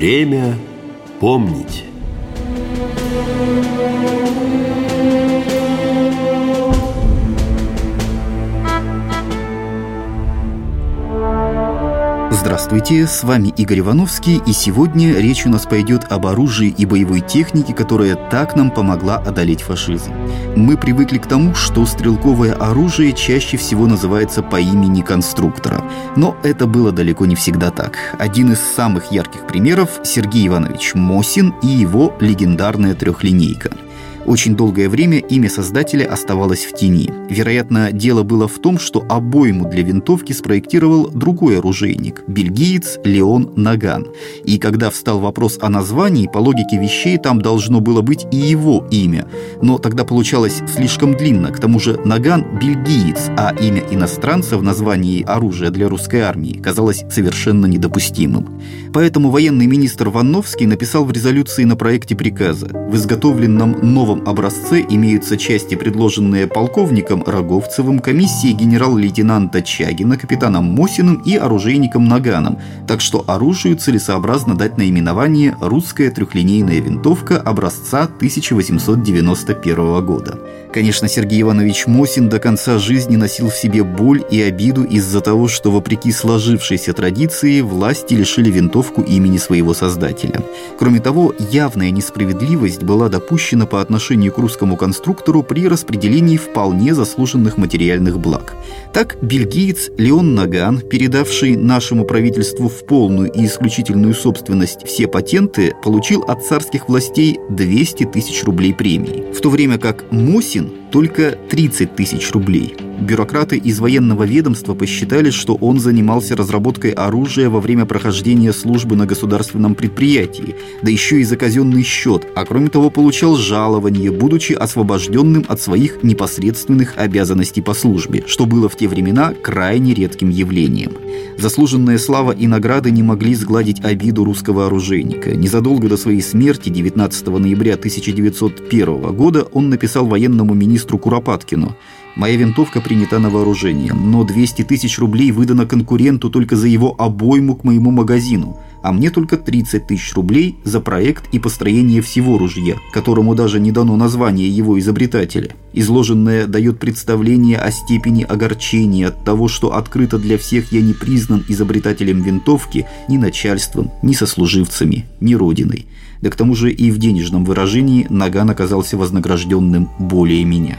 Время помнить. Здравствуйте, с вами Игорь Ивановский, и сегодня речь у нас пойдет об оружии и боевой технике, которая так нам помогла одолеть фашизм. Мы привыкли к тому, что стрелковое оружие чаще всего называется по имени конструктора. Но это было далеко не всегда так. Один из самых ярких примеров – Сергей Иванович Мосин и его легендарная трехлинейка – очень долгое время имя создателя оставалось в тени. Вероятно, дело было в том, что обойму для винтовки спроектировал другой оружейник – бельгиец Леон Наган. И когда встал вопрос о названии, по логике вещей там должно было быть и его имя. Но тогда получалось слишком длинно. К тому же Наган – бельгиец, а имя иностранца в названии оружия для русской армии казалось совершенно недопустимым. Поэтому военный министр Ванновский написал в резолюции на проекте приказа в изготовленном новом новом образце имеются части, предложенные полковником Роговцевым, комиссией генерал-лейтенанта Чагина, капитаном Мосиным и оружейником Наганом, так что оружию целесообразно дать наименование «Русская трехлинейная винтовка образца 1891 года». Конечно, Сергей Иванович Мосин до конца жизни носил в себе боль и обиду из-за того, что, вопреки сложившейся традиции, власти лишили винтовку имени своего создателя. Кроме того, явная несправедливость была допущена по отношению к русскому конструктору при распределении вполне заслуженных материальных благ. Так, бельгиец Леон Наган, передавший нашему правительству в полную и исключительную собственность все патенты, получил от царских властей 200 тысяч рублей премии, в то время как Мосин только 30 тысяч рублей. Бюрократы из военного ведомства посчитали, что он занимался разработкой оружия во время прохождения службы на государственном предприятии, да еще и за казенный счет, а кроме того получал жалование, будучи освобожденным от своих непосредственных обязанностей по службе, что было в те времена крайне редким явлением. Заслуженная слава и награды не могли сгладить обиду русского оружейника. Незадолго до своей смерти, 19 ноября 1901 года, он написал военному министру Куропаткину Моя винтовка принята на вооружение, но 200 тысяч рублей выдано конкуренту только за его обойму к моему магазину, а мне только 30 тысяч рублей за проект и построение всего ружья, которому даже не дано название его изобретателя. Изложенное дает представление о степени огорчения от того, что открыто для всех я не признан изобретателем винтовки ни начальством, ни сослуживцами, ни родиной. Да к тому же и в денежном выражении Наган оказался вознагражденным более меня.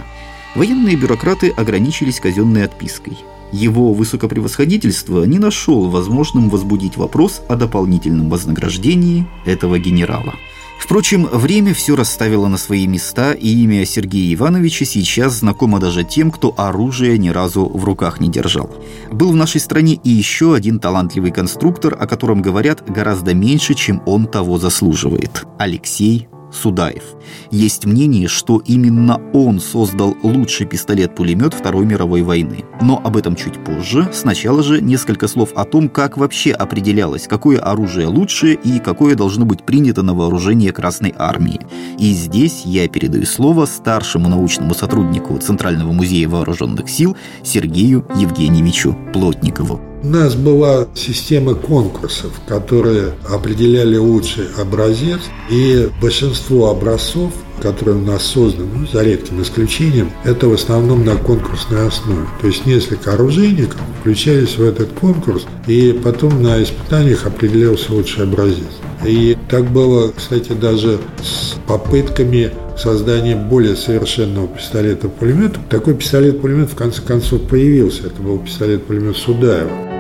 Военные бюрократы ограничились казенной отпиской. Его высокопревосходительство не нашел возможным возбудить вопрос о дополнительном вознаграждении этого генерала. Впрочем, время все расставило на свои места, и имя Сергея Ивановича сейчас знакомо даже тем, кто оружие ни разу в руках не держал. Был в нашей стране и еще один талантливый конструктор, о котором говорят гораздо меньше, чем он того заслуживает – Алексей Судаев. Есть мнение, что именно он создал лучший пистолет-пулемет Второй мировой войны. Но об этом чуть позже. Сначала же несколько слов о том, как вообще определялось, какое оружие лучше и какое должно быть принято на вооружение Красной Армии. И здесь я передаю слово старшему научному сотруднику Центрального музея вооруженных сил Сергею Евгеньевичу Плотникову. У нас была система конкурсов, которые определяли лучший образец, и большинство образцов которые у нас созданы, ну, за редким исключением, это в основном на конкурсной основе. То есть несколько оружейников включались в этот конкурс, и потом на испытаниях определялся лучший образец. И так было, кстати, даже с попытками создания более совершенного пистолета-пулемета. Такой пистолет-пулемет в конце концов появился. Это был пистолет-пулемет Судаева.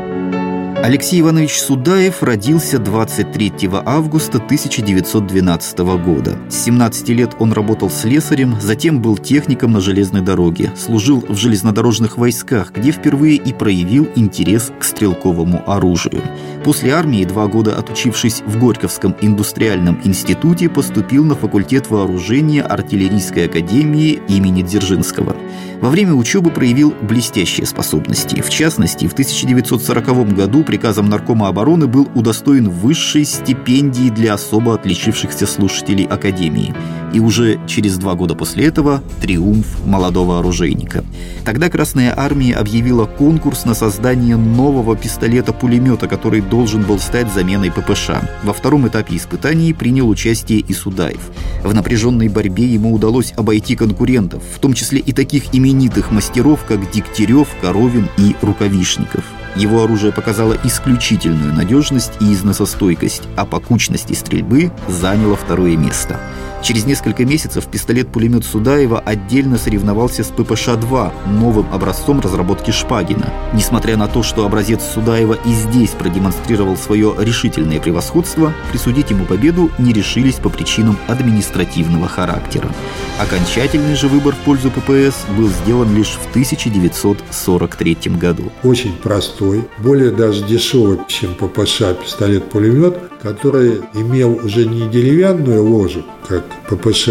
Алексей Иванович Судаев родился 23 августа 1912 года. С 17 лет он работал слесарем, затем был техником на железной дороге, служил в железнодорожных войсках, где впервые и проявил интерес к стрелковому оружию. После армии, два года отучившись в Горьковском индустриальном институте, поступил на факультет вооружения артиллерийской академии имени Дзержинского. Во время учебы проявил блестящие способности. В частности, в 1940 году приказом Наркома обороны был удостоен высшей стипендии для особо отличившихся слушателей Академии. И уже через два года после этого – триумф молодого оружейника. Тогда Красная Армия объявила конкурс на создание нового пистолета-пулемета, который должен был стать заменой ППШ. Во втором этапе испытаний принял участие и Судаев. В напряженной борьбе ему удалось обойти конкурентов, в том числе и таких именитых мастеров, как Дегтярев, Коровин и Рукавишников. Его оружие показало исключительную надежность и износостойкость, а по кучности стрельбы заняло второе место. Через несколько месяцев пистолет-пулемет Судаева отдельно соревновался с ППШ-2, новым образцом разработки Шпагина. Несмотря на то, что образец Судаева и здесь продемонстрировал свое решительное превосходство, присудить ему победу не решились по причинам административного характера. Окончательный же выбор в пользу ППС был сделан лишь в 1943 году. Очень простой, более даже дешевый, чем ППШ пистолет-пулемет, который имел уже не деревянную ложу, как ППШ,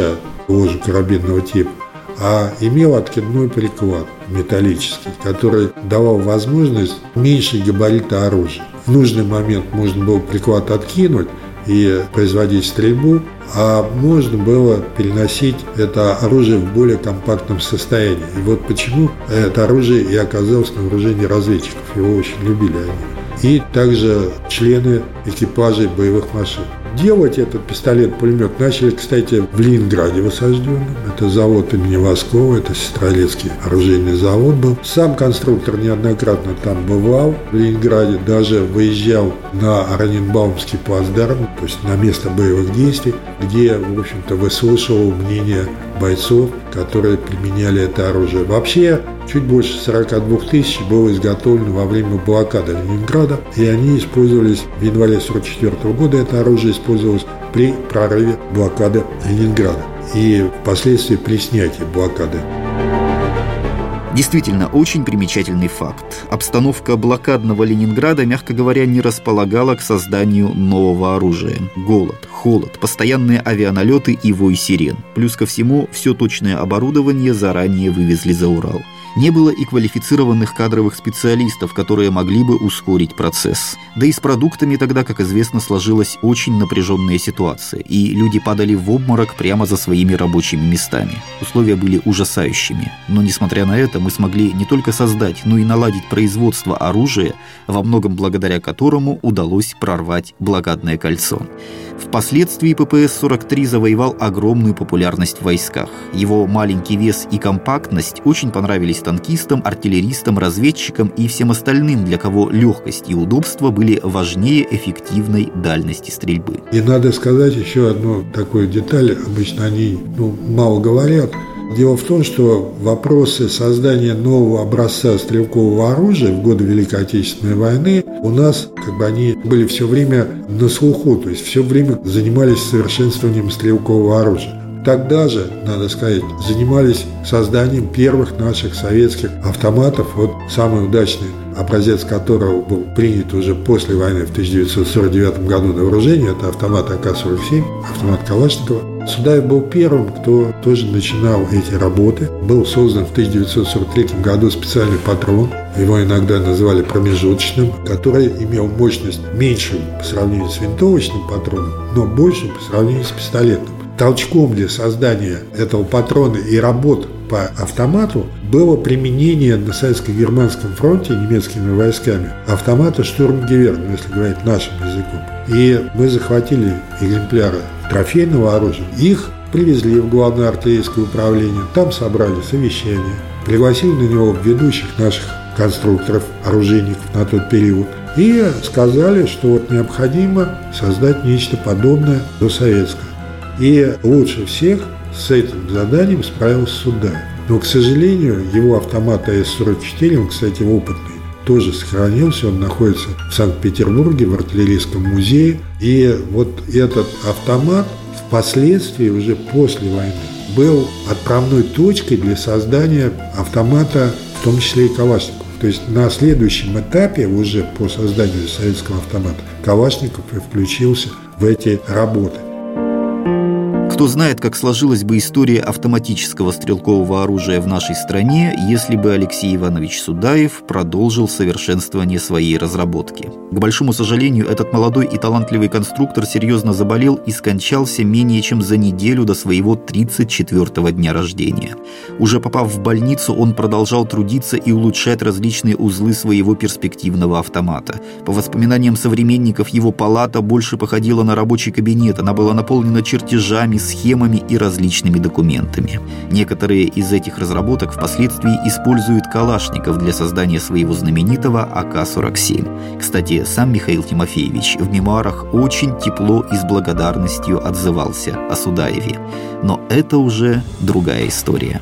ложу карабинного типа, а имел откидной приклад металлический, который давал возможность меньше габарита оружия. В нужный момент можно было приклад откинуть и производить стрельбу, а можно было переносить это оружие в более компактном состоянии. И вот почему это оружие и оказалось на вооружении разведчиков. Его очень любили они и также члены экипажей боевых машин. Делать этот пистолет-пулемет начали, кстати, в Ленинграде высажденном. Это завод имени Воскова, это Сестрорецкий оружейный завод был. Сам конструктор неоднократно там бывал в Ленинграде, даже выезжал на Раненбаумский плацдарм, то есть на место боевых действий, где, в общем-то, выслушивал мнение бойцов, которые применяли это оружие. Вообще, чуть больше 42 тысяч было изготовлено во время блокады Ленинграда, и они использовались в январе 1944 года. Это оружие использовалось при прорыве блокады Ленинграда и впоследствии при снятии блокады. Действительно, очень примечательный факт. Обстановка блокадного Ленинграда, мягко говоря, не располагала к созданию нового оружия. Голод, холод, постоянные авианалеты и вой сирен. Плюс ко всему, все точное оборудование заранее вывезли за Урал. Не было и квалифицированных кадровых специалистов, которые могли бы ускорить процесс. Да и с продуктами тогда, как известно, сложилась очень напряженная ситуация, и люди падали в обморок прямо за своими рабочими местами. Условия были ужасающими. Но, несмотря на это, мы смогли не только создать, но и наладить производство оружия, во многом благодаря которому удалось прорвать блокадное кольцо. Впоследствии ППС-43 завоевал огромную популярность в войсках. Его маленький вес и компактность очень понравились танкистам, артиллеристам, разведчикам и всем остальным, для кого легкость и удобство были важнее эффективной дальности стрельбы. И надо сказать еще одну такую деталь, обычно они ну, мало говорят – Дело в том, что вопросы создания нового образца стрелкового оружия в годы Великой Отечественной войны у нас, как бы они были все время на слуху, то есть все время занимались совершенствованием стрелкового оружия. Тогда же, надо сказать, занимались созданием первых наших советских автоматов. Вот самый удачный образец которого был принят уже после войны в 1949 году на вооружение, это автомат АК-47, автомат Калашникова. Судаев был первым, кто тоже начинал эти работы. Был создан в 1943 году специальный патрон, его иногда называли промежуточным, который имел мощность меньшую по сравнению с винтовочным патроном, но большую по сравнению с пистолетным. Толчком для создания этого патрона и работ по автомату было применение на советско-германском фронте немецкими войсками автомата «Штурмгевер», ну, если говорить нашим языком. И мы захватили экземпляры трофейного оружия. Их привезли в главное артиллерийское управление, там собрали совещание, пригласили на него ведущих наших конструкторов, оружейников на тот период, и сказали, что вот необходимо создать нечто подобное до советское. И лучше всех с этим заданием справился Судаев. Но, к сожалению, его автомат АС-44, он, кстати, опытный, тоже сохранился, он находится в Санкт-Петербурге, в артиллерийском музее. И вот этот автомат впоследствии, уже после войны, был отправной точкой для создания автомата, в том числе и Калашников. То есть на следующем этапе, уже по созданию советского автомата, Калашников и включился в эти работы Кто знает, как сложилась бы история автоматического стрелкового оружия в нашей стране, если бы Алексей Иванович Судаев продолжил совершенствование своей разработки. К большому сожалению, этот молодой и талантливый конструктор серьезно заболел и скончался менее чем за неделю до своего 34-го дня рождения. Уже попав в больницу, он продолжал трудиться и улучшать различные узлы своего перспективного автомата. По воспоминаниям современников, его палата больше походила на рабочий кабинет, она была наполнена чертежами, схемами и различными документами. Некоторые из этих разработок впоследствии используют Калашников для создания своего знаменитого АК-47. Кстати, сам Михаил Тимофеевич в мемуарах очень тепло и с благодарностью отзывался о Судаеве. Но это уже другая история.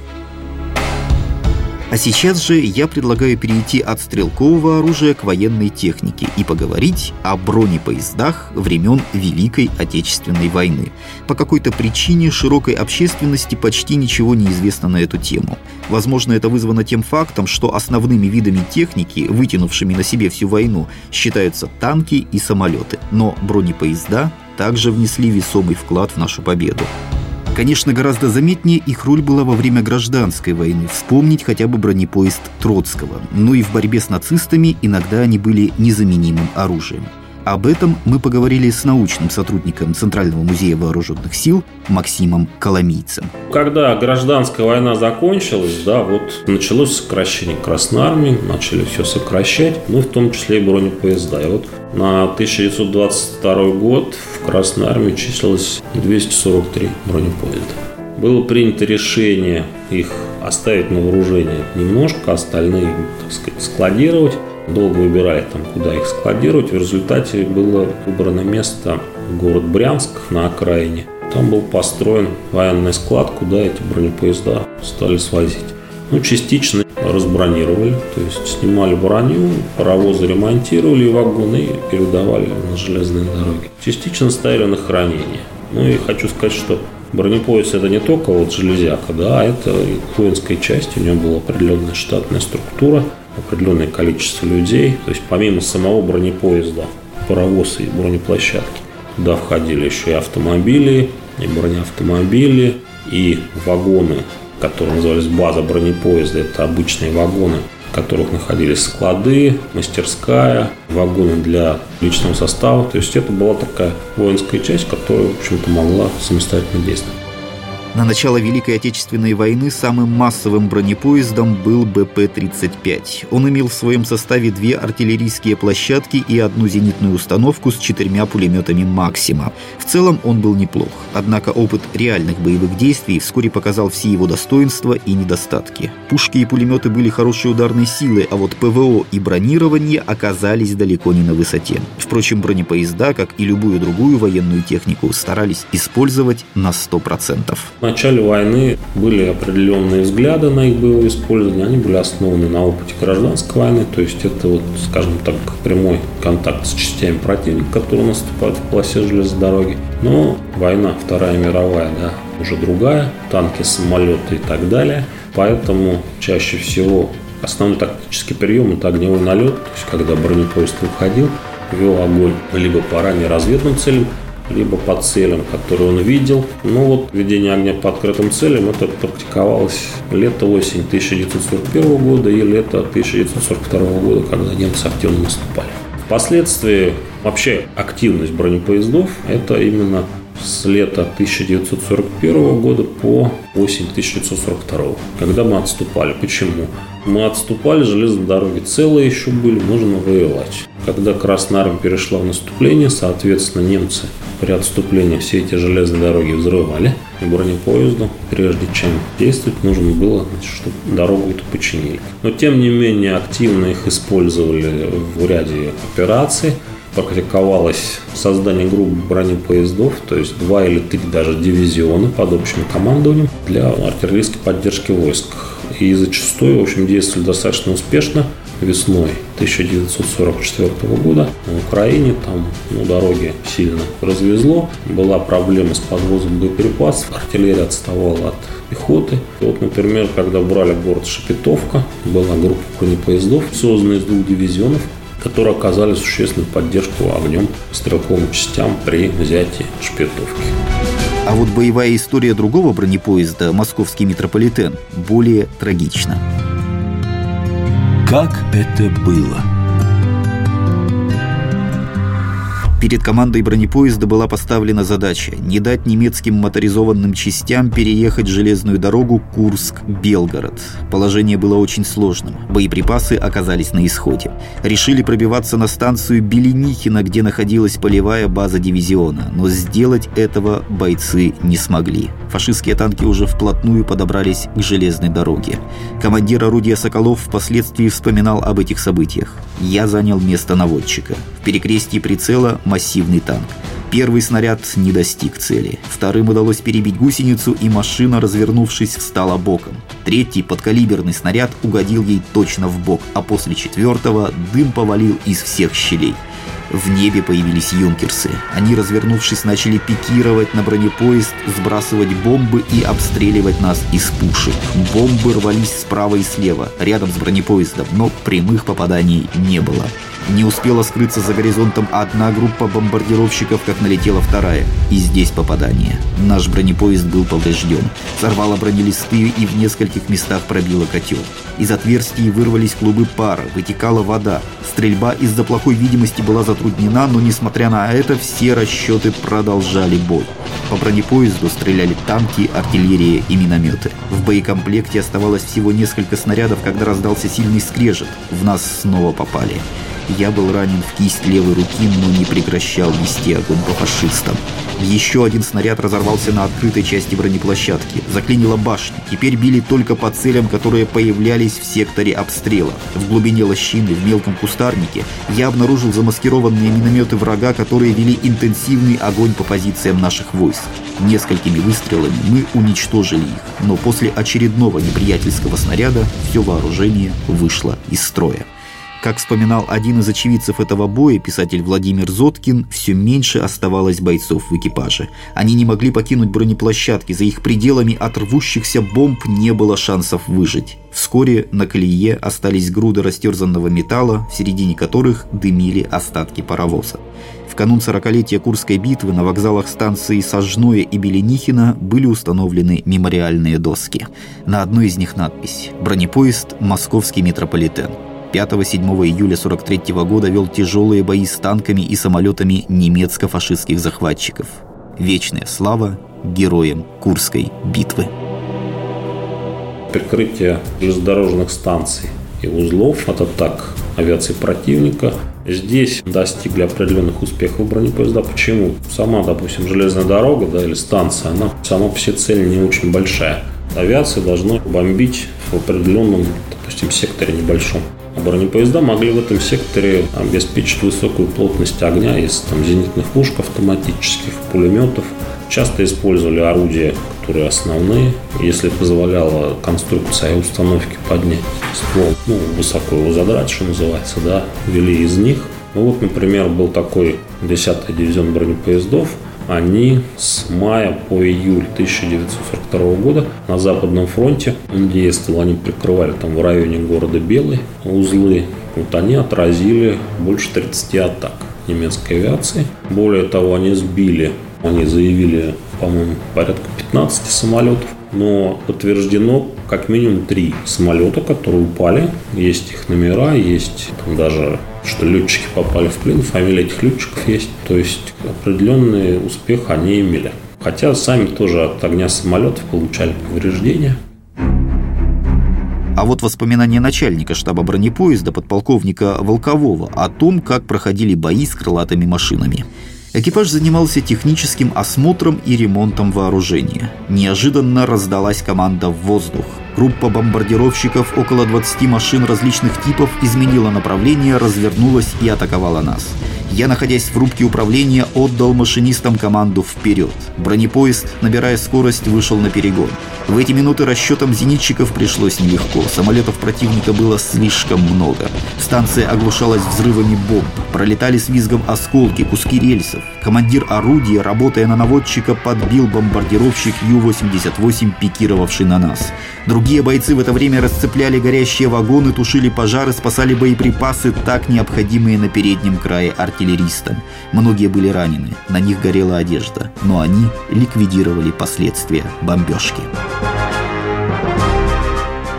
А сейчас же я предлагаю перейти от стрелкового оружия к военной технике и поговорить о бронепоездах времен Великой Отечественной войны. По какой-то причине широкой общественности почти ничего не известно на эту тему. Возможно, это вызвано тем фактом, что основными видами техники, вытянувшими на себе всю войну, считаются танки и самолеты. Но бронепоезда также внесли весомый вклад в нашу победу. Конечно, гораздо заметнее их роль была во время гражданской войны. Вспомнить хотя бы бронепоезд Троцкого. Но и в борьбе с нацистами иногда они были незаменимым оружием. Об этом мы поговорили с научным сотрудником Центрального музея вооруженных сил Максимом Коломийцем. Когда гражданская война закончилась, да, вот началось сокращение Красной Армии, начали все сокращать, ну, в том числе и бронепоезда. И вот на 1922 год в Красной Армии числилось 243 бронепоезда. Было принято решение их оставить на вооружение немножко, остальные, так сказать, складировать долго выбирали там, куда их складировать. В результате было выбрано место город Брянск на окраине. Там был построен военный склад, куда эти бронепоезда стали свозить. Ну, частично разбронировали, то есть снимали броню, паровозы ремонтировали вагоны передавали на железные дороги. Частично ставили на хранение. Ну и хочу сказать, что бронепоезд это не только вот железяка, да, а это воинская часть, у него была определенная штатная структура, определенное количество людей. То есть помимо самого бронепоезда, паровоза и бронеплощадки, туда входили еще и автомобили, и бронеавтомобили, и вагоны, которые назывались база бронепоезда. Это обычные вагоны, в которых находились склады, мастерская, вагоны для личного состава. То есть это была такая воинская часть, которая, в общем-то, могла самостоятельно действовать. На начало Великой Отечественной войны самым массовым бронепоездом был БП-35. Он имел в своем составе две артиллерийские площадки и одну зенитную установку с четырьмя пулеметами «Максима». В целом он был неплох, однако опыт реальных боевых действий вскоре показал все его достоинства и недостатки. Пушки и пулеметы были хорошей ударной силой, а вот ПВО и бронирование оказались далеко не на высоте. Впрочем, бронепоезда, как и любую другую военную технику, старались использовать на 100% начале войны были определенные взгляды на их боевое использование, они были основаны на опыте гражданской войны, то есть это вот, скажем так, прямой контакт с частями противника, которые наступают в полосе железной дороги. Но война, Вторая мировая, да, уже другая, танки, самолеты и так далее. Поэтому чаще всего основной тактический прием – это огневой налет, то есть когда бронепоезд выходил, вел огонь либо по ранее разведным целям, либо по целям, которые он видел. Ну вот ведение огня по открытым целям это практиковалось лето-осень 1941 года и лето 1942 года, когда немцы активно наступали. Впоследствии вообще активность бронепоездов это именно с лета 1941 года по осень 1942, когда мы отступали. Почему? Мы отступали, железные дороги целые еще были, нужно воевать. Когда Красная Армия перешла в наступление, соответственно, немцы при отступлении все эти железные дороги взрывали, и бронепоезду, прежде чем действовать, нужно было, чтобы дорогу эту починили. Но, тем не менее, активно их использовали в ряде операций, практиковалось создание групп бронепоездов, то есть два или три даже дивизиона под общим командованием для артиллерийской поддержки войск. И зачастую, в общем, действовали достаточно успешно весной 1944 года на Украине там ну, дороги сильно развезло, была проблема с подвозом боеприпасов, артиллерия отставала от пехоты. Вот, например, когда брали город Шепетовка, была группа бронепоездов, созданная из двух дивизионов, которые оказали существенную поддержку огнем стрелковым частям при взятии Шпетовки. А вот боевая история другого бронепоезда, московский метрополитен, более трагична. Как это было? Перед командой бронепоезда была поставлена задача не дать немецким моторизованным частям переехать железную дорогу Курск-Белгород. Положение было очень сложным. Боеприпасы оказались на исходе. Решили пробиваться на станцию Беленихина, где находилась полевая база дивизиона, но сделать этого бойцы не смогли. Фашистские танки уже вплотную подобрались к железной дороге. Командир орудия Соколов впоследствии вспоминал об этих событиях. «Я занял место наводчика. В перекрестии прицела массивный танк. Первый снаряд не достиг цели. Вторым удалось перебить гусеницу, и машина, развернувшись, встала боком. Третий подкалиберный снаряд угодил ей точно в бок, а после четвертого дым повалил из всех щелей. В небе появились юнкерсы. Они, развернувшись, начали пикировать на бронепоезд, сбрасывать бомбы и обстреливать нас из пушек. Бомбы рвались справа и слева, рядом с бронепоездом, но прямых попаданий не было. Не успела скрыться за горизонтом одна группа бомбардировщиков, как налетела вторая. И здесь попадание. Наш бронепоезд был поврежден. Сорвало бронелисты и в нескольких местах пробило котел. Из отверстий вырвались клубы пара, вытекала вода. Стрельба из-за плохой видимости была затруднена, но несмотря на это, все расчеты продолжали бой. По бронепоезду стреляли танки, артиллерия и минометы. В боекомплекте оставалось всего несколько снарядов, когда раздался сильный скрежет. В нас снова попали. Я был ранен в кисть левой руки, но не прекращал вести огонь по фашистам. Еще один снаряд разорвался на открытой части бронеплощадки. Заклинила башня. Теперь били только по целям, которые появлялись в секторе обстрела. В глубине лощины, в мелком кустарнике, я обнаружил замаскированные минометы врага, которые вели интенсивный огонь по позициям наших войск. Несколькими выстрелами мы уничтожили их, но после очередного неприятельского снаряда все вооружение вышло из строя. Как вспоминал один из очевидцев этого боя, писатель Владимир Зоткин, все меньше оставалось бойцов в экипаже. Они не могли покинуть бронеплощадки, за их пределами от рвущихся бомб не было шансов выжить. Вскоре на колее остались груды растерзанного металла, в середине которых дымили остатки паровоза. В канун 40-летия Курской битвы на вокзалах станции Сожное и Беленихина были установлены мемориальные доски. На одной из них надпись «Бронепоезд «Московский метрополитен». 5-7 июля 43 года вел тяжелые бои с танками и самолетами немецко-фашистских захватчиков. Вечная слава героям Курской битвы. Прикрытие железнодорожных станций и узлов от атак авиации противника. Здесь достигли определенных успехов бронепоезда. Почему? Сама, допустим, железная дорога да, или станция, она сама по себе цель не очень большая. Авиация должна бомбить в определенном, допустим, секторе небольшом. Бронепоезда могли в этом секторе обеспечить высокую плотность огня из там, зенитных пушек автоматических, пулеметов. Часто использовали орудия, которые основные. Если позволяла конструкция и установки поднять ствол, ну, высоко его задрать, что называется, да, вели из них. Ну вот, например, был такой 10-й дивизион бронепоездов – они с мая по июль 1942 года на Западном фронте он действовал, они прикрывали там в районе города Белый узлы. Вот они отразили больше 30 атак немецкой авиации. Более того, они сбили, они заявили, по-моему, порядка 15 самолетов, но подтверждено как минимум три самолета, которые упали. Есть их номера, есть там даже что летчики попали в плен, фамилия этих летчиков есть. То есть определенный успех они имели. Хотя сами тоже от огня самолетов получали повреждения. А вот воспоминания начальника штаба бронепоезда подполковника Волкового о том, как проходили бои с крылатыми машинами. Экипаж занимался техническим осмотром и ремонтом вооружения. Неожиданно раздалась команда в воздух. Группа бомбардировщиков, около 20 машин различных типов, изменила направление, развернулась и атаковала нас. Я, находясь в рубке управления, отдал машинистам команду «Вперед!». Бронепоезд, набирая скорость, вышел на перегон. В эти минуты расчетам зенитчиков пришлось нелегко. Самолетов противника было слишком много. Станция оглушалась взрывами бомб. Пролетали с визгом осколки, куски рельсов. Командир орудия, работая на наводчика, подбил бомбардировщик Ю-88, пикировавший на нас. Другие бойцы в это время расцепляли горящие вагоны, тушили пожары, спасали боеприпасы, так необходимые на переднем крае артиллеристам. Многие были ранены, на них горела одежда, но они ликвидировали последствия бомбежки.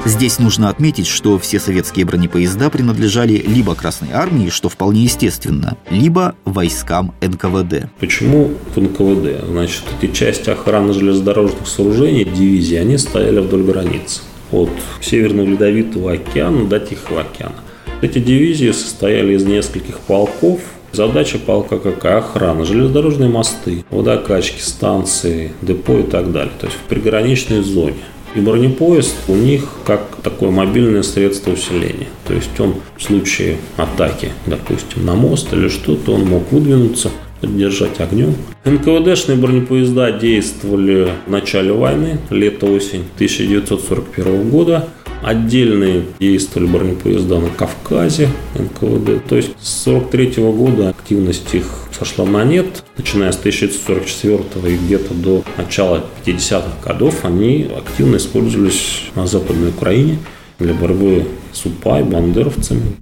Здесь нужно отметить, что все советские бронепоезда принадлежали либо Красной Армии, что вполне естественно, либо войскам НКВД. Почему в НКВД? Значит, эти части охраны железнодорожных сооружений, дивизии, они стояли вдоль границы. От Северного Ледовитого океана до Тихого океана. Эти дивизии состояли из нескольких полков, Задача полка какая? Охрана, железнодорожные мосты, водокачки, станции, депо и так далее. То есть в приграничной зоне. И бронепоезд у них как такое мобильное средство усиления. То есть он в случае атаки, допустим, на мост или что-то, он мог выдвинуться, поддержать огнем. НКВДшные бронепоезда действовали в начале войны, лето-осень 1941 года. Отдельные действовали бронепоезда на Кавказе, НКВД. То есть с 1943 года активность их сошла на нет. Начиная с 1944 и где-то до начала 50-х годов они активно использовались на Западной Украине для борьбы с УПА и бандеровцами.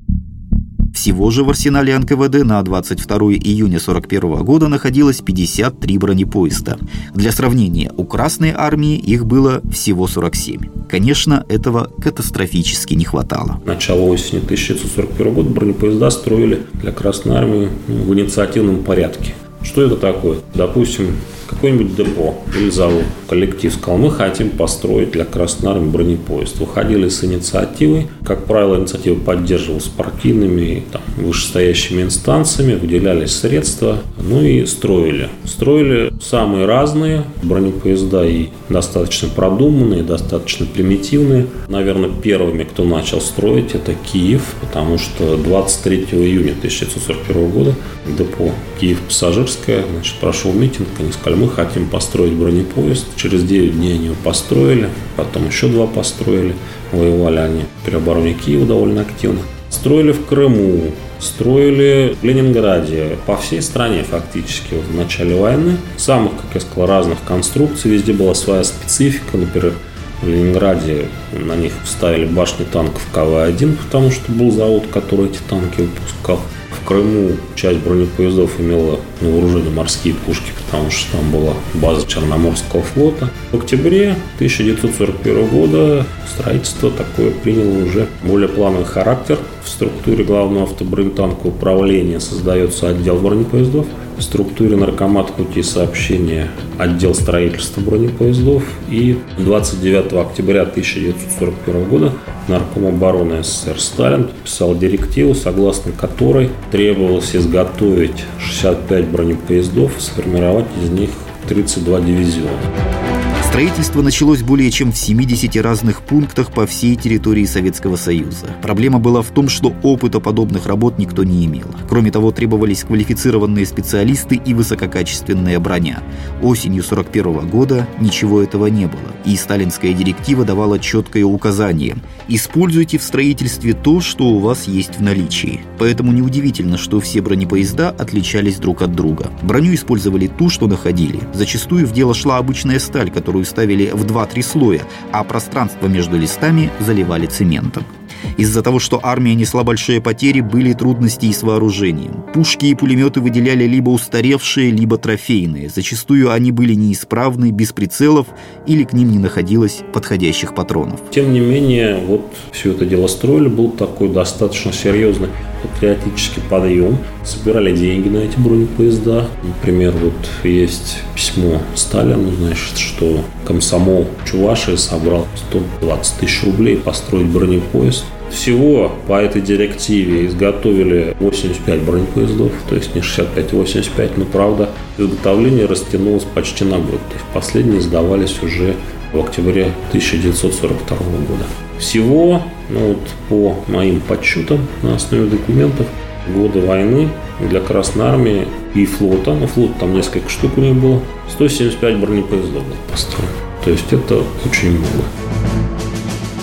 Всего же в арсенале НКВД на 22 июня 1941 года находилось 53 бронепоезда. Для сравнения, у Красной армии их было всего 47. Конечно, этого катастрофически не хватало. Начало осени 1941 года бронепоезда строили для Красной армии в инициативном порядке. Что это такое? Допустим, какой-нибудь депо или завод, коллектив сказал, мы хотим построить для Красной Армии бронепоезд. Выходили с инициативой. Как правило, инициатива поддерживалась партийными там, вышестоящими инстанциями, выделялись средства, ну и строили. Строили самые разные бронепоезда и достаточно продуманные, достаточно примитивные. Наверное, первыми, кто начал строить, это Киев, потому что 23 июня 1941 года депо Киев-Пассажирское значит, прошел митинг, они сказали, мы хотим построить бронепоезд. Через 9 дней они его построили, потом еще два построили. Воевали они при обороне Киева довольно активно. Строили в Крыму, строили в Ленинграде, по всей стране фактически вот в начале войны. Самых, как я сказал, разных конструкций, везде была своя специфика. Например, в Ленинграде на них ставили башни танков КВ-1, потому что был завод, который эти танки выпускал. Крыму часть бронепоездов имела на вооружении морские пушки, потому что там была база Черноморского флота. В октябре 1941 года строительство такое приняло уже более плановый характер. В структуре главного автобронетанкового управления создается отдел бронепоездов – структуре наркомат пути сообщения отдел строительства бронепоездов. И 29 октября 1941 года Нарком обороны СССР Сталин подписал директиву, согласно которой требовалось изготовить 65 бронепоездов и сформировать из них 32 дивизиона. Строительство началось более чем в 70 разных пунктах по всей территории Советского Союза. Проблема была в том, что опыта подобных работ никто не имел. Кроме того, требовались квалифицированные специалисты и высококачественная броня. Осенью 1941 года ничего этого не было, и сталинская директива давала четкое указание – используйте в строительстве то, что у вас есть в наличии. Поэтому неудивительно, что все бронепоезда отличались друг от друга. Броню использовали ту, что находили. Зачастую в дело шла обычная сталь, которую ставили в 2-3 слоя, а пространство между листами заливали цементом. Из-за того, что армия несла большие потери, были трудности и с вооружением. Пушки и пулеметы выделяли либо устаревшие, либо трофейные. Зачастую они были неисправны, без прицелов или к ним не находилось подходящих патронов. Тем не менее, вот все это дело строили, был такой достаточно серьезный патриотический подъем. Собирали деньги на эти бронепоезда. Например, вот есть письмо Сталину, значит, что комсомол Чувашии собрал 120 тысяч рублей построить бронепоезд. Всего по этой директиве изготовили 85 бронепоездов, то есть не 65, а 85, но правда изготовление растянулось почти на год. То есть последние сдавались уже в октябре 1942 года. Всего, ну вот по моим подсчетам на основе документов, годы войны для Красной Армии и флота, ну флот там несколько штук у них было, 175 бронепоездов было построено. То есть это очень много.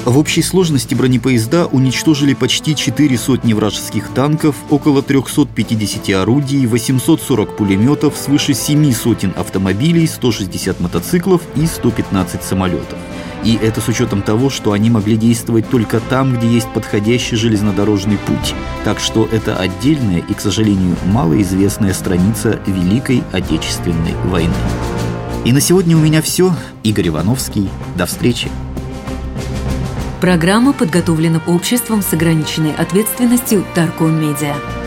В общей сложности бронепоезда уничтожили почти 4 сотни вражеских танков, около 350 орудий, 840 пулеметов, свыше 7 сотен автомобилей, 160 мотоциклов и 115 самолетов. И это с учетом того, что они могли действовать только там, где есть подходящий железнодорожный путь. Так что это отдельная и, к сожалению, малоизвестная страница Великой Отечественной войны. И на сегодня у меня все. Игорь Ивановский. До встречи. Программа подготовлена обществом с ограниченной ответственностью Таркон Медиа.